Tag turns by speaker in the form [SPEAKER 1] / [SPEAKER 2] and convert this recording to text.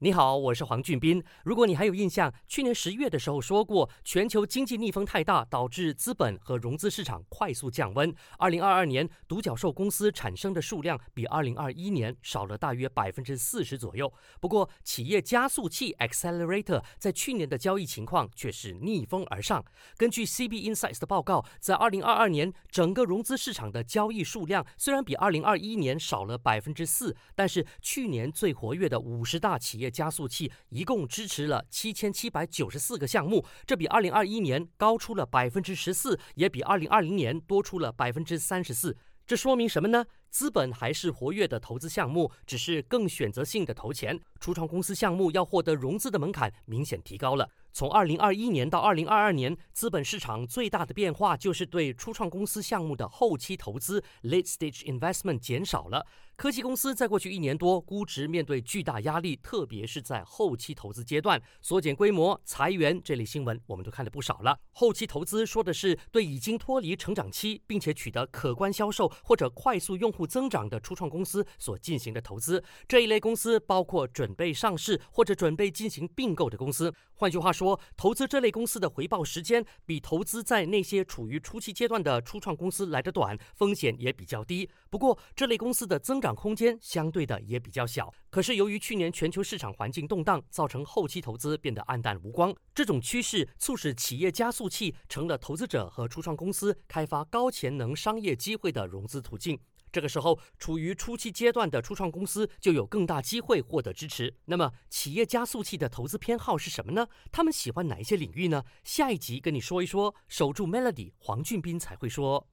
[SPEAKER 1] 你好，我是黄俊斌。如果你还有印象，去年十月的时候说过，全球经济逆风太大，导致资本和融资市场快速降温。二零二二年，独角兽公司产生的数量比二零二一年少了大约百分之四十左右。不过，企业加速器 （Accelerator） 在去年的交易情况却是逆风而上。根据 CB Insights 的报告，在二零二二年，整个融资市场的交易数量虽然比二零二一年少了百分之四，但是去年最活跃的五十大企业加速器一共支持了七千七百九十四个项目，这比二零二一年高出了百分之十四，也比二零二零年多出了百分之三十四。这说明什么呢？资本还是活跃的投资项目，只是更选择性的投钱。初创公司项目要获得融资的门槛明显提高了。从二零二一年到二零二二年，资本市场最大的变化就是对初创公司项目的后期投资 （late stage investment） 减少了。科技公司在过去一年多，估值面对巨大压力，特别是在后期投资阶段，缩减规模、裁员这类新闻，我们都看了不少了。后期投资说的是对已经脱离成长期，并且取得可观销售或者快速用户增长的初创公司所进行的投资。这一类公司包括准备上市或者准备进行并购的公司。换句话说，说投资这类公司的回报时间比投资在那些处于初期阶段的初创公司来得短，风险也比较低。不过，这类公司的增长空间相对的也比较小，可是由于去年全球市场环境动荡，造成后期投资变得黯淡无光。这种趋势促使企业加速器成了投资者和初创公司开发高潜能商业机会的融资途径。这个时候，处于初期阶段的初创公司就有更大机会获得支持。那么，企业加速器的投资偏好是什么呢？他们喜欢哪一些领域呢？下一集跟你说一说。守住 Melody，黄俊斌才会说。